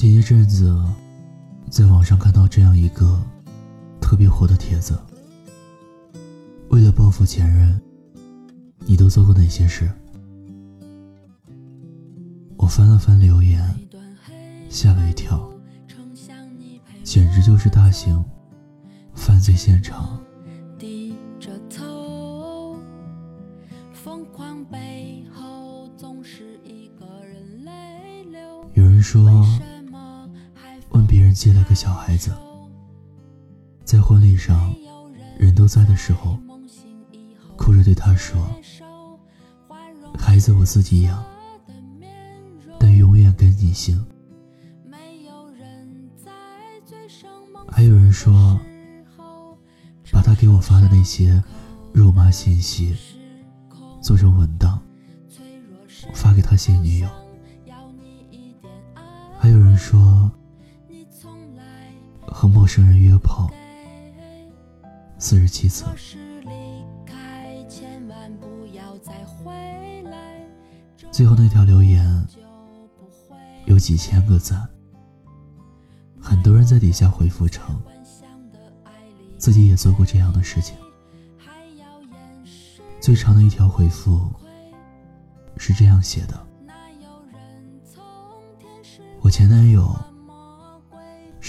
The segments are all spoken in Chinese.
前一阵子，在网上看到这样一个特别火的帖子：为了报复前任，你都做过哪些事？我翻了翻留言，吓了一跳，简直就是大型犯罪现场。有人说，人借了个小孩子，在婚礼上人都在的时候，哭着对他说：“孩子我自己养，但永远跟你姓。”还有人说，把他给我发的那些肉麻信息做成文档，发给他现女友。还有人说，和陌生人约炮四十七次。最后那条留言有几千个赞，很多人在底下回复称自己也做过这样的事情。最长的一条回复是这样写的。我前男友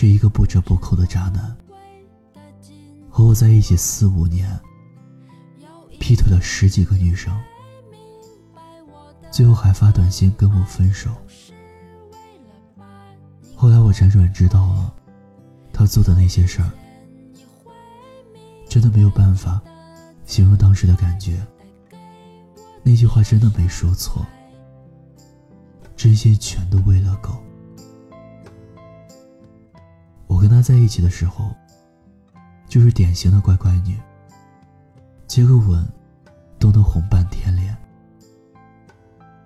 是一个不折不扣的渣男，和我在一起四五年，劈腿了十几个女生，最后还发短信跟我分手。后来我辗转知道了他做的那些事儿，真的没有办法形容当时的感觉。那句话真的没说错，真心全都喂了狗。我跟他在一起的时候，就是典型的乖乖女，接个吻都能红半天脸。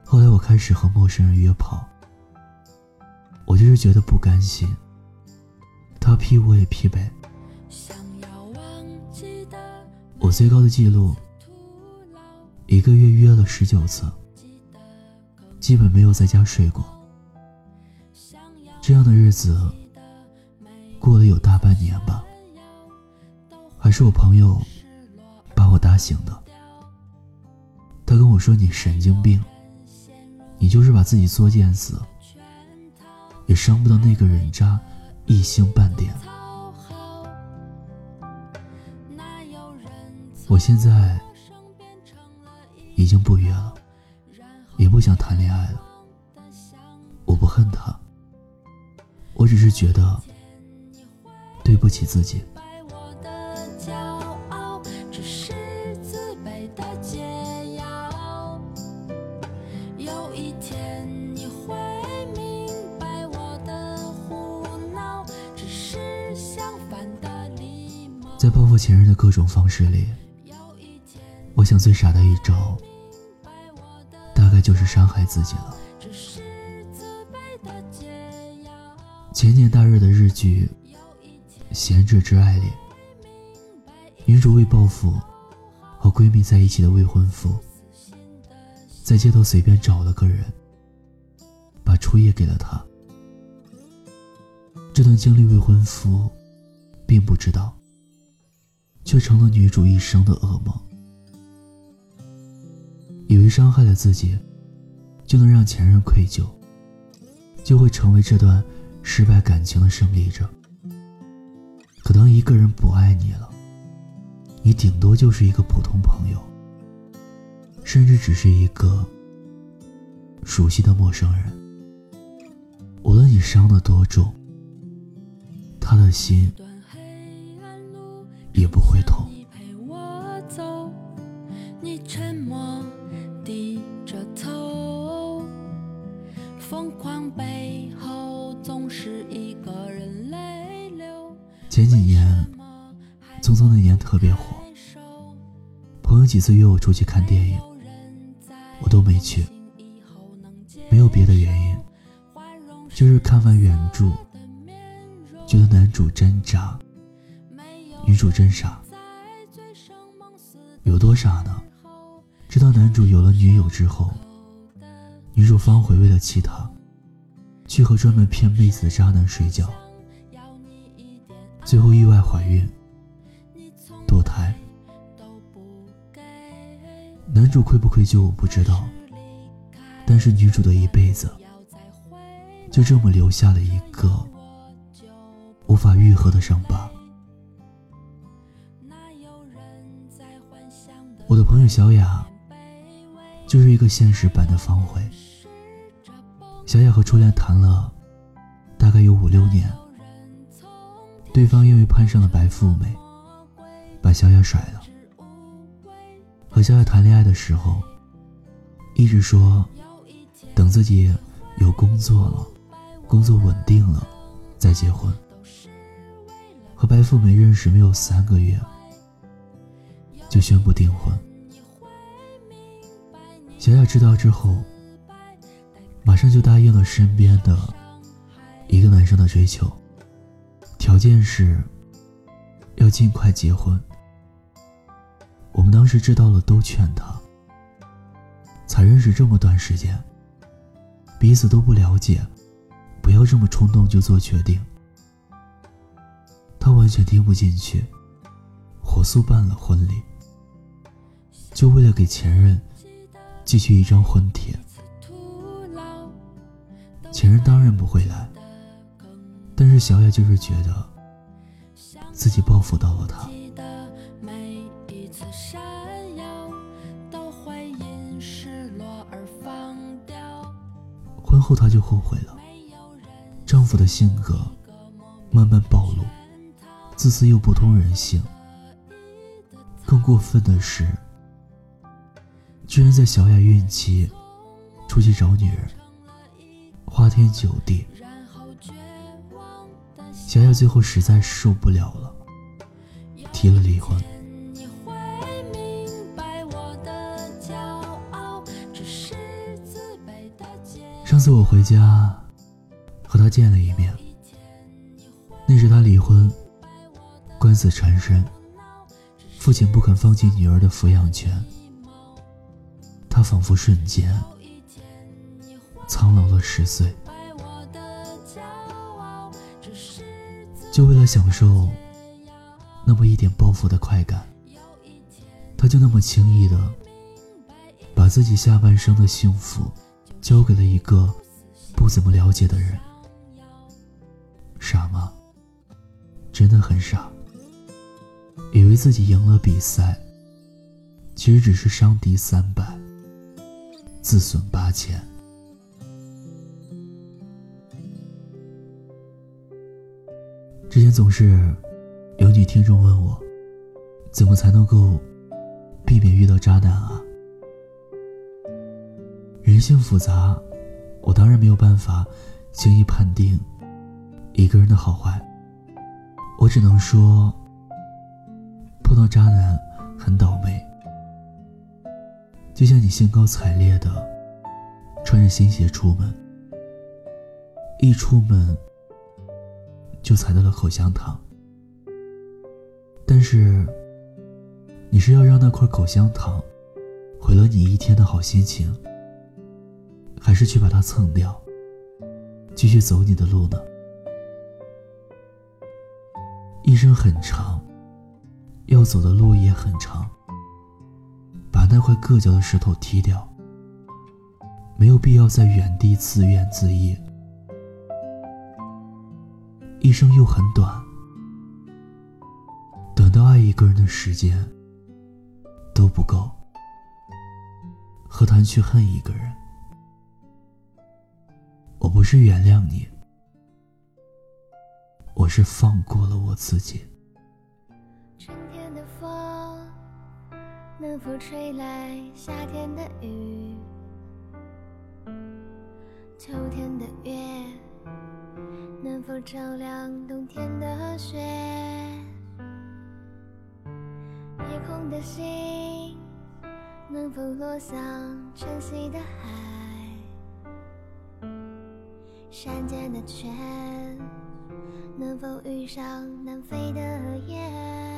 后来我开始和陌生人约炮，我就是觉得不甘心，他劈我也劈呗。我最高的记录，一个月约了十九次，基本没有在家睡过。这样的日子。过了有大半年吧，还是我朋友把我打醒的。他跟我说：“你神经病，你就是把自己作贱死，也伤不到那个人渣一星半点。”我现在已经不约了，也不想谈恋爱了。我不恨他，我只是觉得。对不起自己。在报复前任的各种方式里，我想最傻的一招，大概就是伤害自己了。前年大热的日剧。《贤者之爱》里，女主为报复和闺蜜在一起的未婚夫，在街头随便找了个人，把初夜给了他。这段经历，未婚夫并不知道，却成了女主一生的噩梦。以为伤害了自己，就能让前任愧疚，就会成为这段失败感情的胜利者。可当一个人不爱你了，你顶多就是一个普通朋友，甚至只是一个熟悉的陌生人。无论你伤得多重，他的心也不会痛。前几年，《匆匆那年》特别火，朋友几次约我出去看电影，我都没去。没有别的原因，就是看完原著，觉得男主真渣，女主真傻。有多傻呢？直到男主有了女友之后，女主方回为了气他，去和专门骗妹子的渣男睡觉，最后意外怀孕，堕胎。男主愧不愧疚我不知道，但是女主的一辈子就这么留下了一个无法愈合的伤疤。我的朋友小雅就是一个现实版的方茴。小雅和初恋谈了大概有五六年，对方因为攀上了白富美，把小雅甩了。和小雅谈恋爱的时候，一直说等自己有工作了，工作稳定了再结婚。和白富美认识没有三个月。就宣布订婚。小雅知道之后，马上就答应了身边的一个男生的追求，条件是要尽快结婚。我们当时知道了，都劝他，才认识这么短时间，彼此都不了解，不要这么冲动就做决定。他完全听不进去，火速办了婚礼。就为了给前任寄去一张婚帖，前任当然不会来，但是小雅就是觉得自己报复到了他。婚后她就后悔了，丈夫的性格慢慢暴露，自私又不通人性，更过分的是。居然在小雅孕期出去找女人，花天酒地。小雅最后实在受不了了，提了离婚。上次我回家和他见了一面，那时他离婚，官司缠身，父亲不肯放弃女儿的抚养权。他仿佛瞬间苍老了十岁，就为了享受那么一点报复的快感，他就那么轻易的把自己下半生的幸福交给了一个不怎么了解的人，傻吗？真的很傻，以为自己赢了比赛，其实只是伤敌三百。自损八千。之前总是有女听众问我，怎么才能够避免遇到渣男啊？人性复杂，我当然没有办法轻易判定一个人的好坏。我只能说，碰到渣男很倒霉。就像你兴高采烈的穿着新鞋出门，一出门就踩到了口香糖。但是，你是要让那块口香糖毁了你一天的好心情，还是去把它蹭掉，继续走你的路呢？一生很长，要走的路也很长。把那块硌脚的石头踢掉，没有必要在原地自怨自艾。一生又很短，短到爱一个人的时间都不够，何谈去恨一个人？我不是原谅你，我是放过了我自己。春天的风能否吹来夏天的雨？秋天的月能否照亮冬天的雪？夜空的星能否落向晨曦的海？山间的泉能否遇上南飞的雁？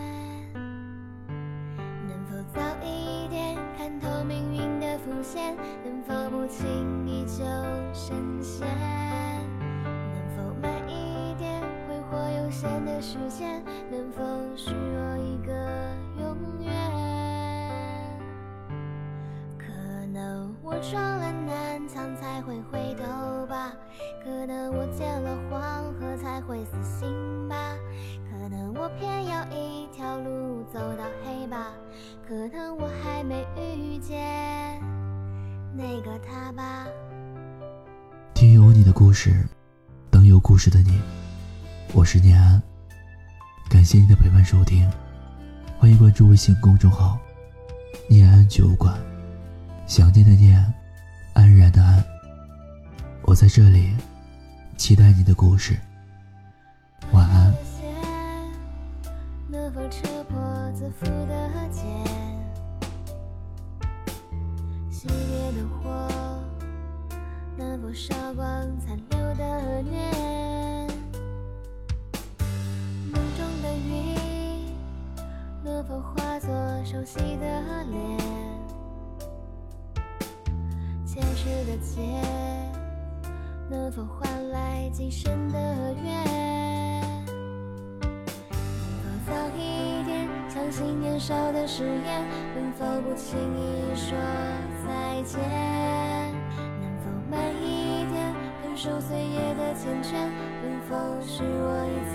的时间，能否许我一个永远？可能我撞了南墙才会回头吧，可能我见了黄河才会死心吧，可能我偏要一条路走到黑吧，可能我还没遇见那个他吧。听有你的故事，等有故事的你。我是念安，感谢你的陪伴收听，欢迎关注微信公众号“念安酒馆”，想念的念，安然的安。我在这里，期待你的故事。晚安。熄灭的火，能否烧光残留的念念？能否化作熟悉的脸？前世的劫，能否换来今生的缘？能否早一点相信年少的誓言？能否不轻易说再见？能否慢一点感受岁月的缱绻？能否使我一次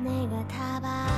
那个他吧。